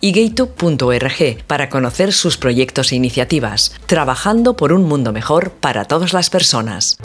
y gaytube.org para conocer sus proyectos e iniciativas, trabajando por un mundo mejor para todas las personas.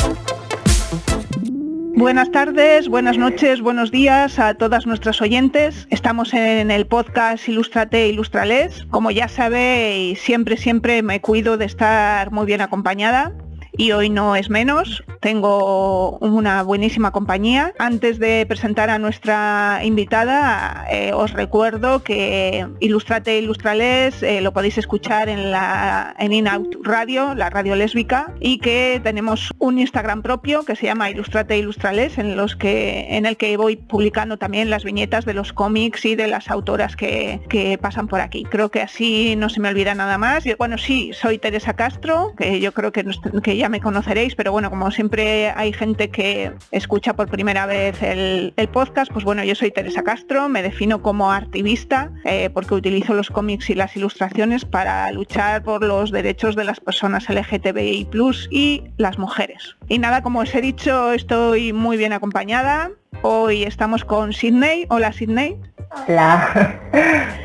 Buenas tardes, buenas noches, buenos días a todas nuestras oyentes. Estamos en el podcast Ilustrate, Ilustrales. Como ya sabéis, siempre, siempre me cuido de estar muy bien acompañada y hoy no es menos. Tengo una buenísima compañía. Antes de presentar a nuestra invitada, eh, os recuerdo que Ilustrate Ilustrales eh, lo podéis escuchar en la en In-Out Radio, la radio lésbica, y que tenemos un Instagram propio que se llama Ilustrate Ilustrales, en los que en el que voy publicando también las viñetas de los cómics y de las autoras que, que pasan por aquí. Creo que así no se me olvida nada más. Y, bueno, sí, soy Teresa Castro, que yo creo que, que ya me conoceréis, pero bueno, como siempre hay gente que escucha por primera vez el, podcast, pues bueno, yo soy Teresa Castro, me defino como activista eh, porque utilizo los cómics y las ilustraciones para luchar por los derechos de las personas LGTBI y las mujeres. Y nada, como os he dicho, estoy muy bien acompañada. Hoy estamos con Sydney. Hola Sydney. Hola.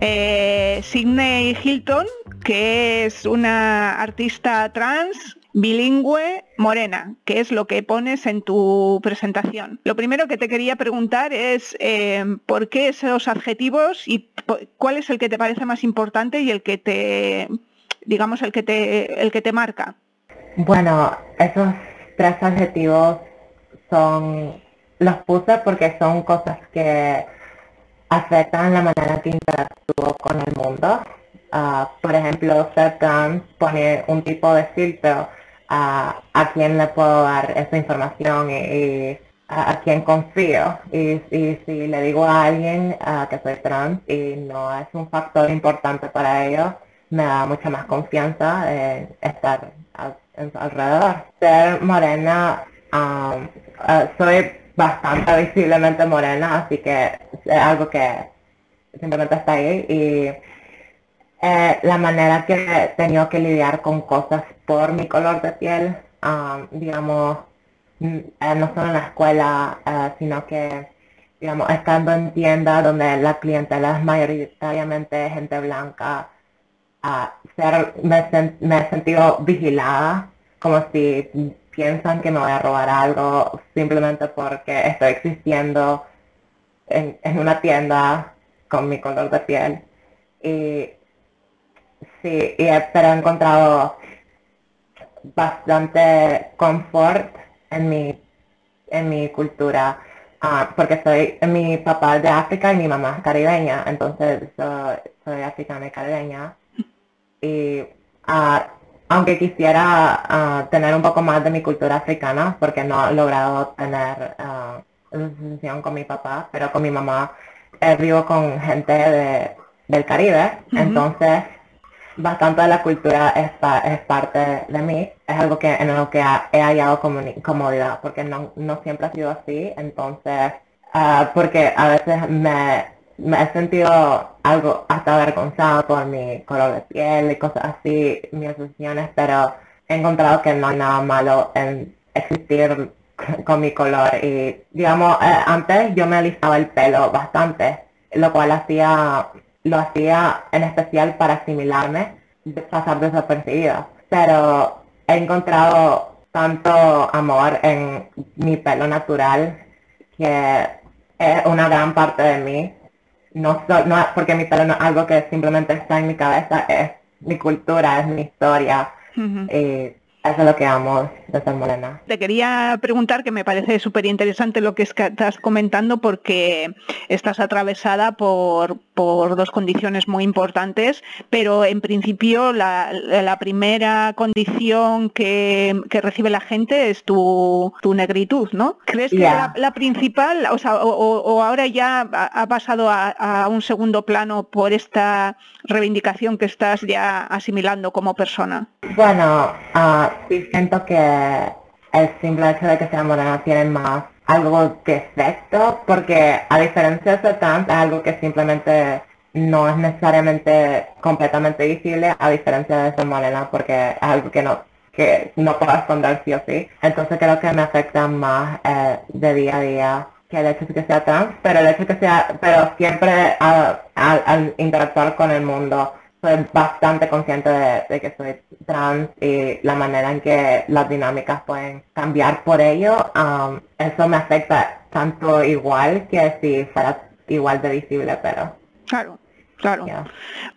Eh, Sydney Hilton, que es una artista trans bilingüe morena, que es lo que pones en tu presentación. Lo primero que te quería preguntar es eh, por qué esos adjetivos y cuál es el que te parece más importante y el que te, digamos, el que te, el que te marca. Bueno, esos tres adjetivos son, los puse porque son cosas que afectan la manera que interactúo con el mundo. Ah, por ejemplo, trans pone un tipo de filtro a, a quién le puedo dar esa información y, a, quién confío. Y, si le digo a alguien que soy trans y no es un factor importante para ellos, me da mucha más confianza en estar alrededor. Ser morena, um, uh, soy bastante visiblemente morena, así que es algo que simplemente está ahí y eh, la manera que he tenido que lidiar con cosas por mi color de piel, um, digamos, mm, eh, no solo en la escuela, eh, sino que, digamos, estando en tiendas donde la clientela es mayoritariamente gente blanca, ser, me, he sentido vigilada, como si piensan que me voy a robar algo simplemente porque estoy existiendo en, en una tienda con mi color de piel. Y Sí, y, pero he encontrado bastante confort en mi, en mi cultura, ah, porque soy, mi papá es de África y mi mamá es caribeña, entonces soy, africana y caribeña. Y ah, aunque quisiera ah, tener un poco más de mi cultura africana, porque no he logrado tener una con mi papá, pero con mi mamá eh, vivo con gente de, del Caribe, entonces bastante de la cultura es, es parte de mí, es algo que en lo que he hallado comodidad, porque no, no siempre ha sido así, entonces, ah, porque a veces me, me he sentido algo hasta avergonzado por mi color de piel y cosas así, mis asociaciones, pero he encontrado que no hay nada malo en existir con mi color. Y digamos eh, antes yo me alisaba el pelo bastante lo cual hacía lo hacía en especial para asimilarme, de pasar desapercibida. Pero he encontrado tanto amor en mi pelo natural que es una gran parte de mí. No, no porque mi pelo no es algo que simplemente está en mi cabeza, es mi cultura, es mi historia. Y eso es lo que amo morena. Te quería preguntar, que me parece súper interesante lo que estás comentando, porque estás atravesada por, por dos condiciones muy importantes, pero en principio la, primera condición que, recibe la gente es tu, tu negritud, ¿no? ¿Crees que la, principal, o, sea, o, ahora ya ha pasado a, un segundo plano por esta reivindicación que estás ya asimilando como persona? Bueno, uh, sí siento que el simple hecho de que sea morena tiene más algo de efecto, porque a diferencia de trans es algo que simplemente no es necesariamente completamente visible, a diferencia de ser morena, porque es algo que no que no puedo esconder sí o sí. Entonces creo que me afecta más eh, de día a día que el hecho de que sea trans, pero el hecho de que sea, pero siempre al, interactuar con el mundo soy bastante consciente de, que soy trans y la manera en que las dinámicas pueden cambiar por ello, um, eso me afecta tanto igual que si fuera igual de visible, pero... Claro. Claro.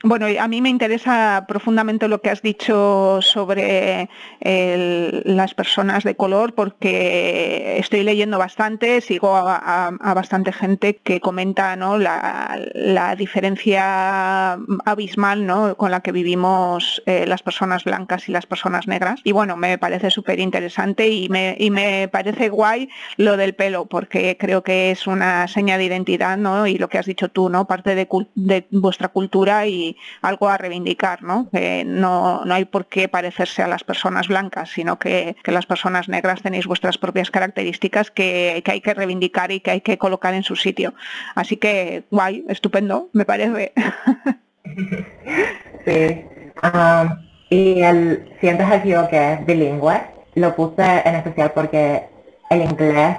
Bueno, a mí me interesa profundamente lo que has dicho sobre las personas de color porque estoy leyendo bastante, sigo a, bastante gente que comenta la, diferencia abismal ¿no? con la que vivimos eh, las personas blancas y las personas negras. Y bueno, me parece súper interesante y me, y me parece guay lo del pelo porque creo que es una seña de identidad ¿no? y lo que has dicho tú, ¿no? parte de, de vuestra cultura y algo a reivindicar, ¿no? Que no, no hay por qué parecerse a las personas blancas, sino que, las personas negras tenéis vuestras propias características que, hay que reivindicar y que hay que colocar en su sitio. Así que, guay, estupendo, me parece. Sí. Um, y el sientes archivo que es bilingüe, lo puse en especial porque el inglés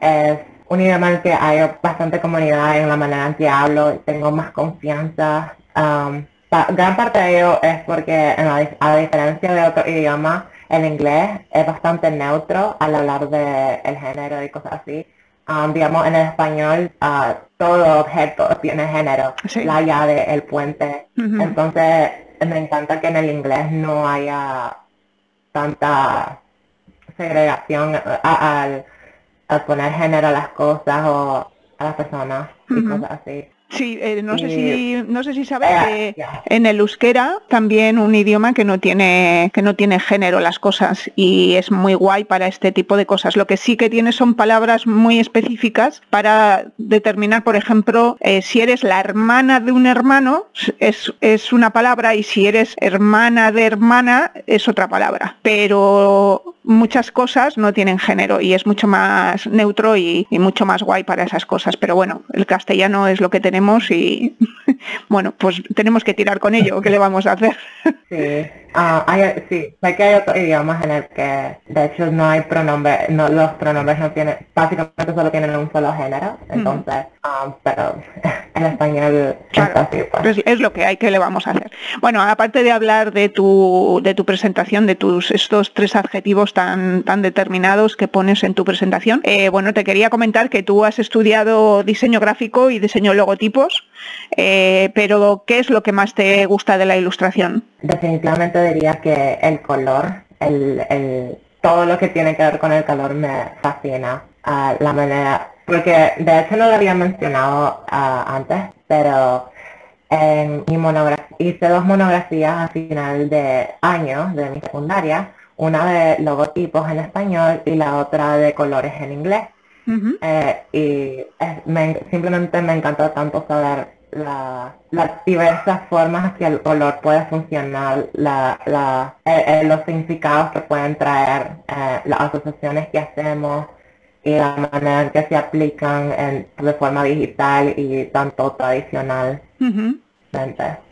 es un idioma en el que hay bastante comunidad en la manera en que hablo, tengo más confianza. Um, gran parte de ello es porque a diferencia de otro idioma, el inglés es bastante neutro al hablar de el género y cosas así. Um, digamos, en el español uh, todo objeto tiene género, la llave, el puente. Entonces, me encanta que en el inglés no haya tanta segregación uh, al poner género a las cosas o a las personas y cosas así. Sí, eh, no, sé si, no sé si sabes que en el euskera también un idioma que no tiene que no tiene género las cosas y es muy guay para este tipo de cosas. Lo que sí que tiene son palabras muy específicas para determinar, por ejemplo, eh, si eres la hermana de un hermano es, es una palabra y si eres hermana de hermana es otra palabra. Pero muchas cosas no tienen género y es mucho más neutro y, mucho más guay para esas cosas. Pero bueno, el castellano es lo que tenemos y bueno, pues tenemos que tirar con ello. ¿Qué le vamos a hacer? Sí, ah, hay, sí, hay que hay otros idiomas en el que de hecho no hay pronombre, no, los pronombres no tienen, básicamente solo tienen un solo género, entonces, um, pero en español pues. es, lo que hay, que le vamos a hacer? Bueno, aparte de hablar de tu, de tu presentación, de tus estos tres adjetivos tan, tan determinados que pones en tu presentación, eh, bueno, te quería comentar que tú has estudiado diseño gráfico y diseño eh, pero ¿qué es lo que más te gusta de la ilustración? Definitivamente diría que el color, el, todo lo que tiene que ver con el color me fascina. Ah, la manera, porque de hecho no lo había mencionado ah, antes, pero en mi monografía, hice dos monografías a final de año de mi secundaria, una de logotipos en español y la otra de colores en inglés. Eh, y simplemente me encantó tanto saber las diversas formas que el color puede funcionar, la, eh, eh, los significados que pueden traer, las asociaciones que hacemos y la manera en que se aplican en, de forma digital y tanto tradicional.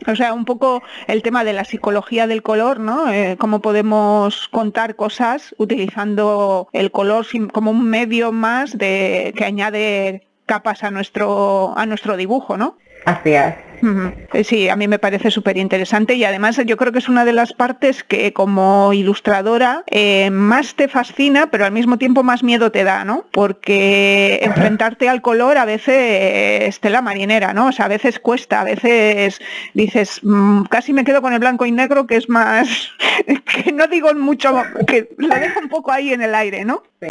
O sea, un poco el tema de la psicología del color, ¿no? Eh, cómo podemos contar cosas utilizando el color como un medio más de que añade capas a nuestro a nuestro dibujo, ¿no? Así es. Eh, sí, a mí me parece súper interesante y además yo creo que es una de las partes que como ilustradora eh, más te fascina, pero al mismo tiempo más miedo te da, ¿no? Porque enfrentarte al color a veces es la marinera, ¿no? O sea, a veces cuesta, a veces dices, mm, casi me quedo con el blanco y negro, que es más, que no digo mucho, que lo dejo un poco ahí en el aire, ¿no? Sí.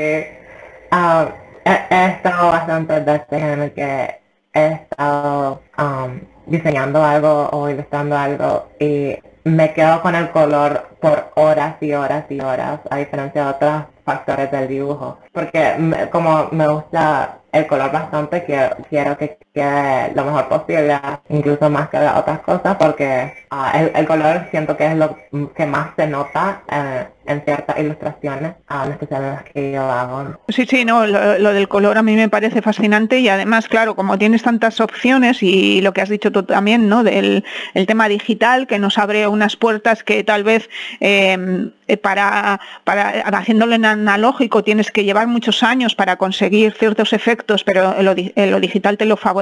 Ah, he, estado bastante veces en el que he estado um, diseñando algo o ilustrando algo y me quedo con el color por horas y horas y horas, a diferencia de otros factores del dibujo. Porque como me gusta el color bastante, quiero, quiero que quede lo mejor posible, incluso más que las otras cosas, porque ah, el, color siento que es lo que más se nota eh, en ciertas ilustraciones, uh, especial las que yo hago. Sí, sí, no, lo, del color a mí me parece fascinante y además, claro, como tienes tantas opciones y lo que has dicho tú también, ¿no? Del el tema digital que nos abre unas puertas que tal vez em, eh, para, para haciéndolo en analógico tienes que llevar muchos años para conseguir ciertos efectos, pero lo, lo digital te lo favorece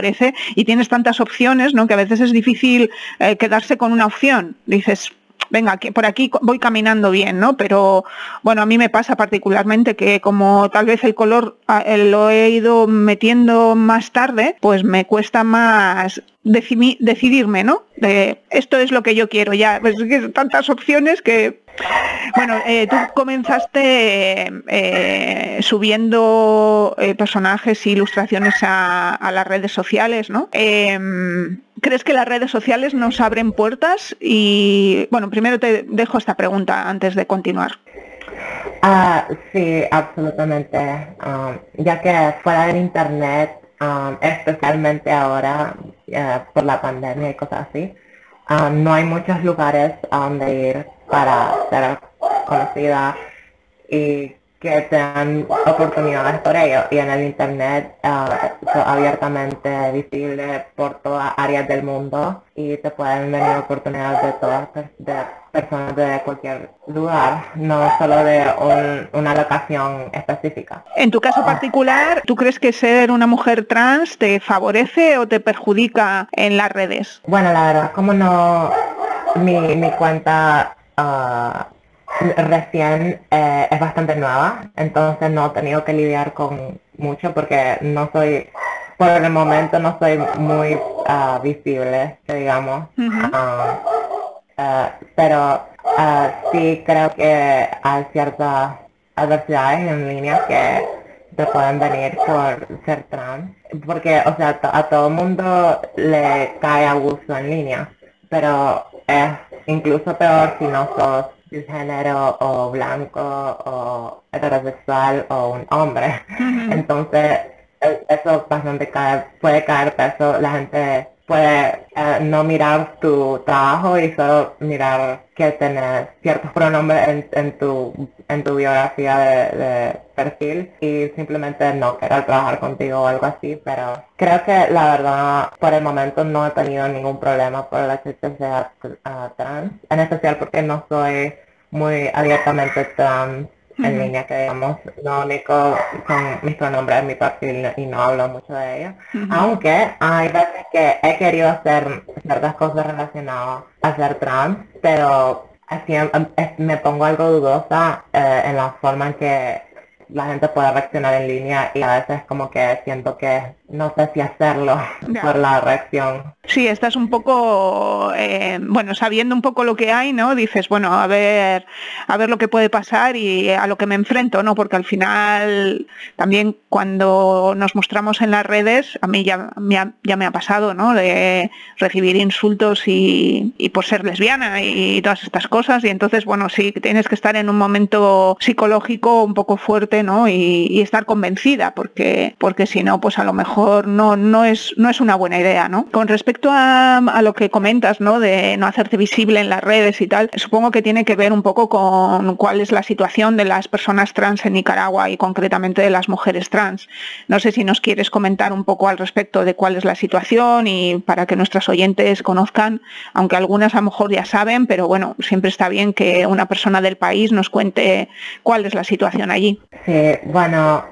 y tienes tantas opciones, ¿no? Que a veces es difícil eh, quedarse con una opción. Dices, venga, que por aquí voy caminando bien, ¿no? Pero bueno, a mí me pasa particularmente que como tal vez el color ah, lo he ido metiendo más tarde, pues me cuesta más decidirme, ¿no? De esto es lo que yo quiero ya. Pues tantas opciones que bueno, eh, tú comenzaste eh, subiendo eh, personajes e ilustraciones a, las redes sociales, ¿no? Em, ¿Crees que las redes sociales nos abren puertas? Y bueno, primero te dejo esta pregunta antes de continuar. Ah, sí, absolutamente. Um, ya que fuera del internet, um, especialmente ahora por la pandemia y cosas así, um, no hay muchos lugares a donde ir para ser conocida y que te dan oportunidades por ello y en el internet uh, abiertamente visible por todas áreas del mundo y te pueden venir oportunidades de todas de personas de cualquier lugar, no solo de una locación específica. En tu caso particular, ¿tú crees que ser una mujer trans te favorece o te perjudica en las redes? Bueno, la verdad, como no mi, mi cuenta uh, recién eh, es bastante nueva, entonces no he tenido que lidiar con mucho porque no soy, por el momento no soy muy uh, visible, digamos. Ah, ah, pero sí creo que hay ciertas adversidades en línea que te pueden venir por ser trans, porque, o sea, a todo el mundo le cae abuso en línea, pero es incluso peor si no sos género o blanco o heterosexual o un hombre. Entonces, e, eso bastante cae, puede caer peso, la gente puede eh, no mirar tu trabajo y solo mirar que tenés ciertos pronombres en, tu en tu biografía de, perfil y simplemente no querer trabajar contigo o algo así, pero creo que la verdad por el momento no he tenido ningún problema por hecho de sea trans, en especial porque no soy muy abiertamente trans en línea que digamos lo único con mis pronombres mi perfil y no hablo mucho de ello aunque hay veces que he querido hacer ciertas cosas relacionadas a ser trans pero así em, me pongo algo dudosa eh, en la forma en que la gente puede reaccionar en línea y a veces como que siento que no sé si hacerlo por la reacción. Sí, estás un poco, eh, bueno, sabiendo un poco lo que hay, ¿no? Dices, bueno, a ver, a ver lo que puede pasar y a lo que me enfrento, ¿no? Porque al final también cuando nos mostramos en las redes, a mí ya, ya me ha pasado, ¿no? De recibir insultos y, por ser lesbiana y todas estas cosas. Y entonces, bueno, sí, tienes que estar en un momento psicológico un poco fuerte, ¿no? Y, y estar convencida, porque, porque si no, pues a lo mejor no, no, es, no es una buena idea, ¿no? Con respecto a, lo que comentas, ¿no? De no hacerte visible en las redes y tal, supongo que tiene que ver un poco con cuál es la situación de las personas trans en Nicaragua y concretamente de las mujeres trans. No sé si nos quieres comentar un poco al respecto de cuál es la situación y para que nuestras oyentes conozcan, aunque algunas a lo mejor ya saben, pero bueno, siempre está bien que una persona del país nos cuente cuál es la situación allí. Sí, bueno,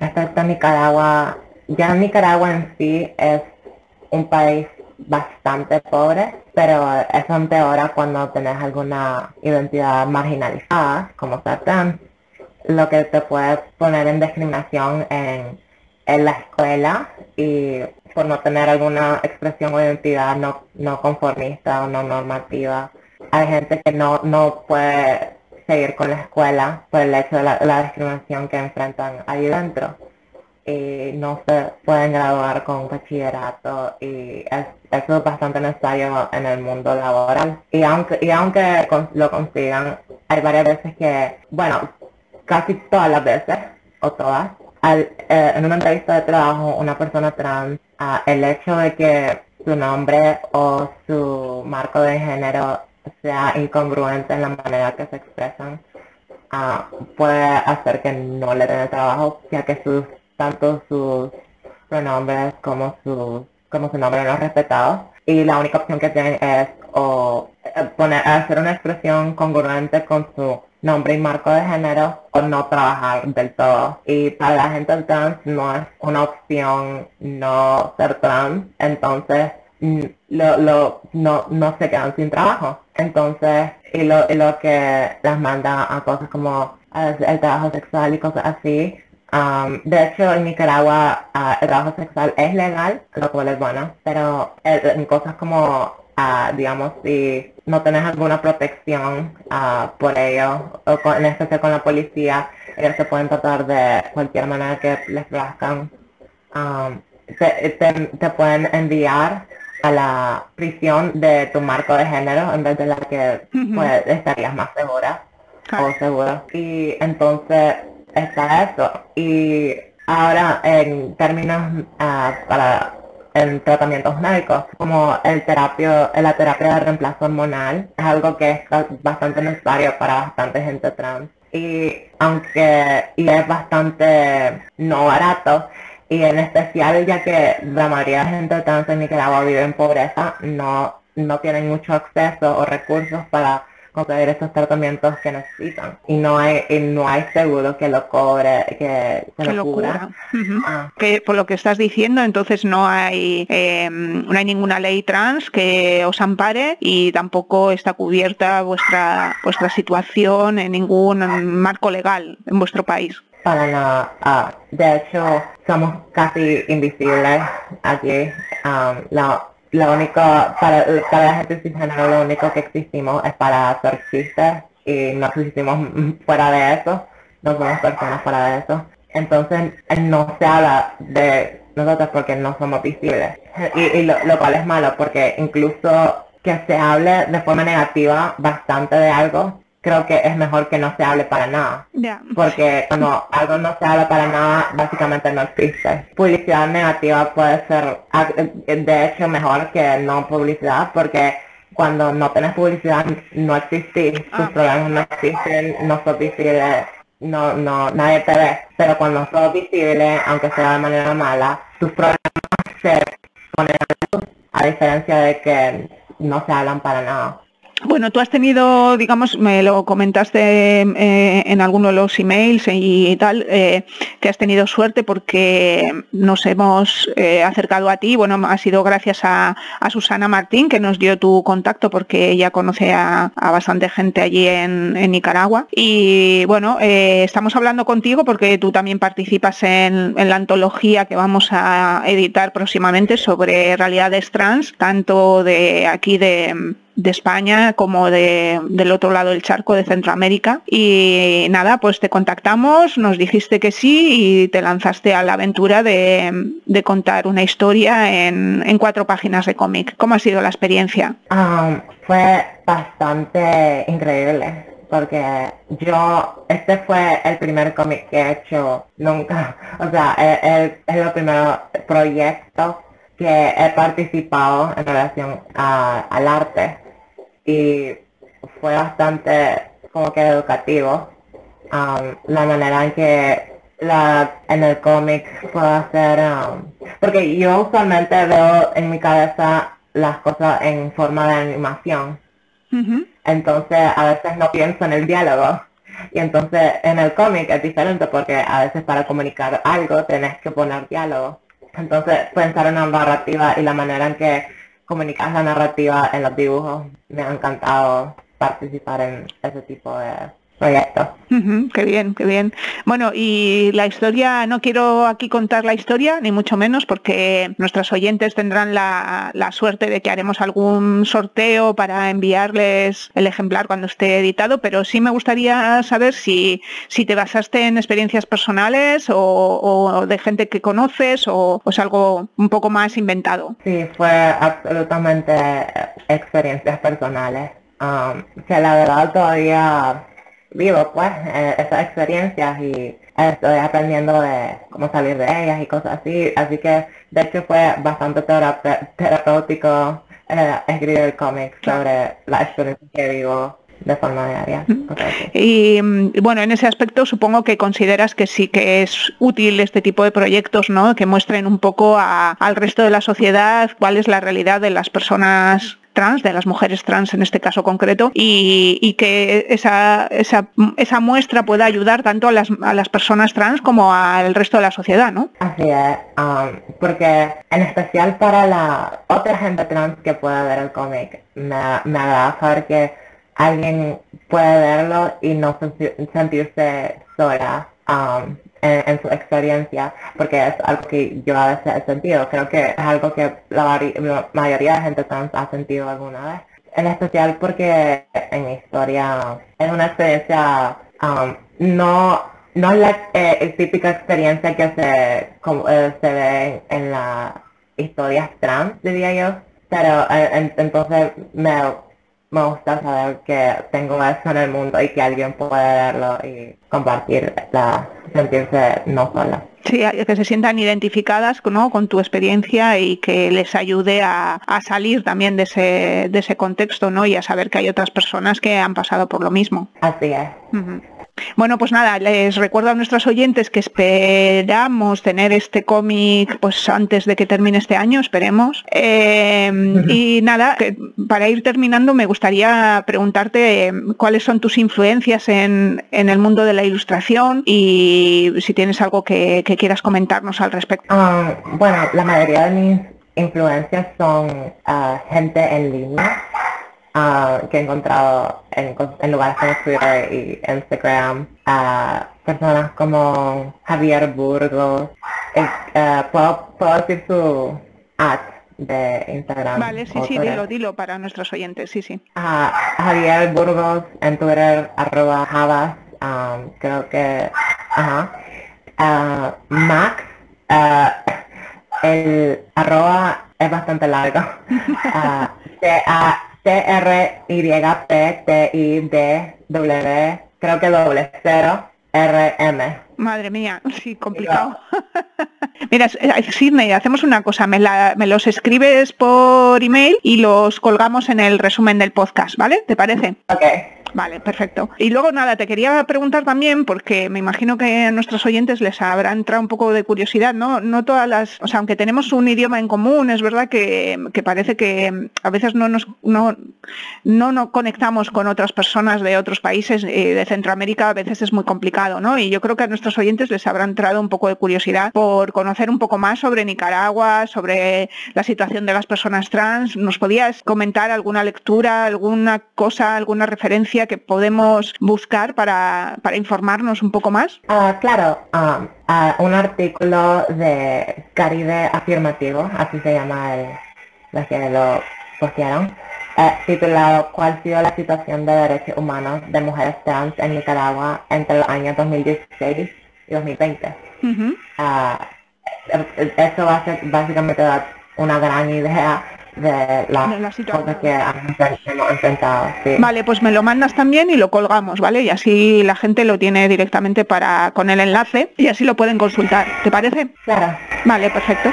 respecto a Nicaragua, ya Nicaragua en sí es un país bastante pobre, pero eso empeora cuando tenés alguna identidad marginalizada, como ser lo que te puede poner en discriminación en, la escuela y por no tener alguna expresión o identidad no, no conformista o no normativa. hay gente que no, no puede seguir con la escuela por el hecho de la, discriminación que enfrentan ahí dentro y no se pueden graduar con bachillerato y es, eso es bastante necesario en el mundo laboral. Y aunque y aunque lo consigan hay varias veces que bueno casi todas las veces o todas al, eh, en una entrevista de trabajo una persona trans ah, el hecho de que su nombre o su marco de género sea incongruente en la manera que se expresan, ah, puede hacer que no le den el trabajo, ya que sus, tanto sus pronombres como su, como su nombre no es respetado. Y la única opción que tienen es o eh, poner, hacer una expresión congruente con su nombre y marco de género o no trabajar del todo. Y para la gente trans no es una opción no ser trans, entonces mm, lo, lo, no, no se quedan sin trabajo. Entonces, y lo, y lo que las manda a cosas como el trabajo sexual y cosas así. Um, de hecho, en Nicaragua uh, el trabajo sexual es legal, lo cual es bueno, pero en cosas como, uh, digamos, si no tenés alguna protección uh, por ello, o con, en especial con la policía, ellos se pueden tratar de cualquier manera que les plazcan. Um, te pueden enviar a la prisión de tu marco de género en vez de la que pues, estarías más segura o seguro. Y entonces está eso. Y ahora en términos uh, para en tratamientos médicos, como el terapio, la terapia de reemplazo hormonal, es algo que es bastante necesario para bastante gente trans. Y aunque y es bastante no barato, y en especial ya que la mayoría de gente trans en Nicaragua vive en pobreza, no, no tienen mucho acceso o recursos para conseguir esos tratamientos que necesitan y no hay no hay seguro que lo cobre que, se lo, cubra, ah. que por lo que estás diciendo entonces no hay em, no hay ninguna ley trans que os ampare y tampoco está cubierta vuestra vuestra situación en ningún marco legal en vuestro país para nada. Ah, de hecho, somos casi invisibles aquí. Um, la, la única, para, para la gente cisgénero, lo único que existimos es para hacer chistes y no existimos fuera de eso. No somos personas fuera de eso. Entonces, no se habla de nosotros porque no somos visibles. Y, lo, lo cual es malo porque incluso que se hable de forma negativa bastante de algo creo que es mejor que no se hable para nada. Porque cuando algo no se habla para nada, básicamente no existe. Publicidad negativa puede ser, de hecho, mejor que no publicidad, porque cuando no tienes publicidad no existís, tus ah. problemas no existen, no sos visible, no, no, nadie te ve. Pero cuando sos visible, aunque sea de manera mala, tus problemas se ponen a luz, a diferencia de que no se hablan para nada. Bueno, tú has tenido, digamos, me lo comentaste eh, en alguno de los emails y, tal, eh, que has tenido suerte porque nos hemos eh, acercado a ti. Bueno, ha sido gracias a, Susana Martín que nos dio tu contacto porque ella conoce a, bastante gente allí en, Nicaragua. Y bueno, estamos hablando contigo porque tú también participas en, en la antología que vamos a editar próximamente sobre realidades trans, tanto de aquí de de España como de, del otro lado del charco de Centroamérica. Y nada, pues te contactamos, nos dijiste que sí y te lanzaste a la aventura de, contar una historia en, cuatro páginas de cómic. ¿Cómo ha sido la experiencia? Um, fue bastante increíble porque yo, este fue el primer cómic que he hecho nunca, o sea, es, el primer proyecto que he participado en relación al arte y fue bastante como que educativo. Um, la manera en que la, en el cómic puedo hacer um, porque yo usualmente veo en mi cabeza las cosas en forma de animación. Entonces a veces no pienso en el diálogo. Y entonces en el cómic es diferente porque a veces para comunicar algo tenés que poner diálogo. Entonces pensar en la narrativa y la manera en que comunicar la narrativa en los dibujos. Me ha encantado participar en ese tipo de proyecto. qué bien, qué bien. Bueno, y la historia, no quiero aquí contar la historia, ni mucho menos, porque nuestros oyentes tendrán la, suerte de que haremos algún sorteo para enviarles el ejemplar cuando esté editado, pero sí me gustaría saber si, si te basaste en experiencias personales o, de gente que conoces o, es algo un poco más inventado. Sí, fue absolutamente experiencias personales. Um, que la verdad todavía vivo pues eh, esas experiencias y estoy aprendiendo de cómo salir de ellas y cosas así, así que de hecho fue bastante terapéutico eh, escribir el cómic sobre la experiencia que vivo de forma diaria. Y mm, bueno, en ese aspecto supongo que consideras que sí que es útil este tipo de proyectos, ¿no? Que muestren un poco al resto de la sociedad cuál es la realidad de las personas trans, de las mujeres trans en este caso concreto, y, que esa, esa, muestra pueda ayudar tanto a las, a las personas trans como al resto de la sociedad, ¿no? Así es, um, porque en especial para la otra gente trans que pueda ver el cómic, me, me agrada saber que alguien puede verlo y no sentirse sola um, en, su experiencia, porque es algo que yo a veces he sentido. Creo que es algo que la, mayoría de gente trans ha sentido alguna vez. En especial porque en mi historia es una experiencia um, no no es la eh, típica experiencia que se, como, eh, se ve en, las historias trans, diría yo, pero eh, entonces me me gusta saber que tengo eso en el mundo y que alguien puede verlo y compartir la sentirse no sola. Sí, que se sientan identificadas ¿no? con tu experiencia y que les ayude a, salir también de ese, de ese contexto ¿no? y a saber que hay otras personas que han pasado por lo mismo. Así es. Bueno, pues nada, les recuerdo a nuestros oyentes que esperamos tener este cómic pues antes de que termine este año, esperemos. Eh, y nada, para ir terminando me gustaría preguntarte eh, cuáles son tus influencias en, el mundo de la ilustración y si tienes algo que, quieras comentarnos al respecto. Ah, bueno, la mayoría de mis influencias son ah, gente en línea que he encontrado en, lugares como Twitter y Instagram, a personas como Javier Burgos, eh, ¿puedo, decir su ad de Instagram. Vale, sí, sí, dilo, dilo para nuestros oyentes, sí, sí. Javier Burgos en Twitter, arroba Javas, creo que, ajá. Max, el arroba es bastante largo. T-R-Y-P-T-I-D-W, creo que doble cero, R-M. Madre mía, sí, complicado. Mira, Sidney, hacemos una cosa, me, me, los escribes por email y los colgamos en el resumen del podcast, ¿vale? ¿Te parece? Ok. Vale, perfecto. Y luego nada, te quería preguntar también, porque me imagino que a nuestros oyentes les habrá entrado un poco de curiosidad, ¿no? No todas las, o sea, aunque tenemos un idioma en común, es verdad que, parece que a veces no nos no, no, conectamos con otras personas de otros países eh, de Centroamérica, a veces es muy complicado, ¿no? Y yo creo que a nuestros oyentes les habrá entrado un poco de curiosidad por conocer un poco más sobre Nicaragua, sobre la situación de las personas trans. ¿Nos podías comentar alguna lectura, alguna cosa, alguna referencia? Que podemos buscar para, informarnos un poco más? Ah, claro, ah, un artículo de Caribe Afirmativo, así se llama el, los que lo postearon, eh, titulado ¿Cuál ha sido la situación de derechos humanos de mujeres trans en Nicaragua entre los años 2016 y 2020? eso va a ser básicamente una gran idea de las cosas que hemos intentado. Vale, pues me lo mandas también y lo colgamos, ¿vale? Y así la gente lo tiene directamente para con el enlace y así lo pueden consultar. ¿Te parece? Claro. Vale, perfecto.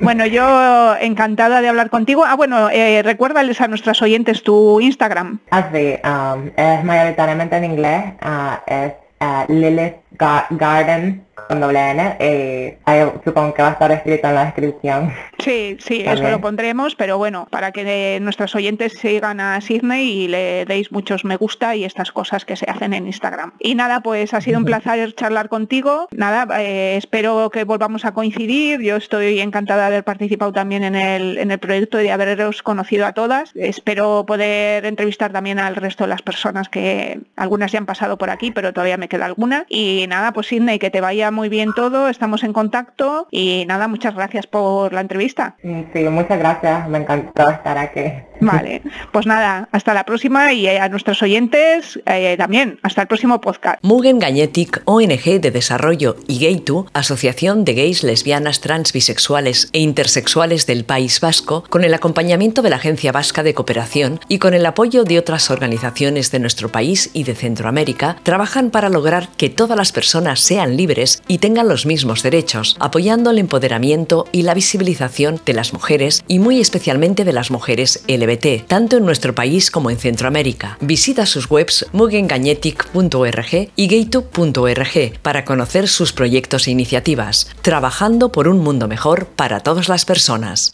Bueno, yo encantada de hablar contigo. Ah, bueno, eh, recuérdales a nuestros oyentes tu Instagram. Así, ah, um, es mayoritariamente en inglés, uh, es uh, Lilith Garden con doble N. Eh, supongo que va a estar escrito en la descripción. Sí, sí, eso lo pondremos, pero bueno, para que nuestros oyentes sigan a Sidney y le deis muchos me gusta y estas cosas que se hacen en Instagram. Y nada, pues ha sido un placer charlar contigo. Nada, eh, espero que volvamos a coincidir. Yo estoy encantada de haber participado también en el, en el proyecto y de haberos conocido a todas. Espero poder entrevistar también al resto de las personas que algunas ya han pasado por aquí, pero todavía me queda alguna. Y nada, pues Sidney, que te vaya muy bien todo, estamos en contacto y nada, muchas gracias por la entrevista. Sí, muchas gracias, me encantó estar aquí. Vale, pues nada, hasta la próxima y a nuestros oyentes eh, también, hasta el próximo podcast. Mugen Gagnetic, ONG de Desarrollo y Gaytu, Asociación de Gays, Lesbianas, Trans, Bisexuales e Intersexuales del País Vasco, con el acompañamiento de la Agencia Vasca de Cooperación y con el apoyo de otras organizaciones de nuestro país y de Centroamérica, trabajan para lograr que todas las personas sean libres y tengan los mismos derechos, apoyando el empoderamiento y la visibilización de las mujeres y muy especialmente de las mujeres LBT, tanto en nuestro país como en Centroamérica. Visita sus webs mugengagnetic.org y gaytube.org para conocer sus proyectos e iniciativas, trabajando por un mundo mejor para todas las personas.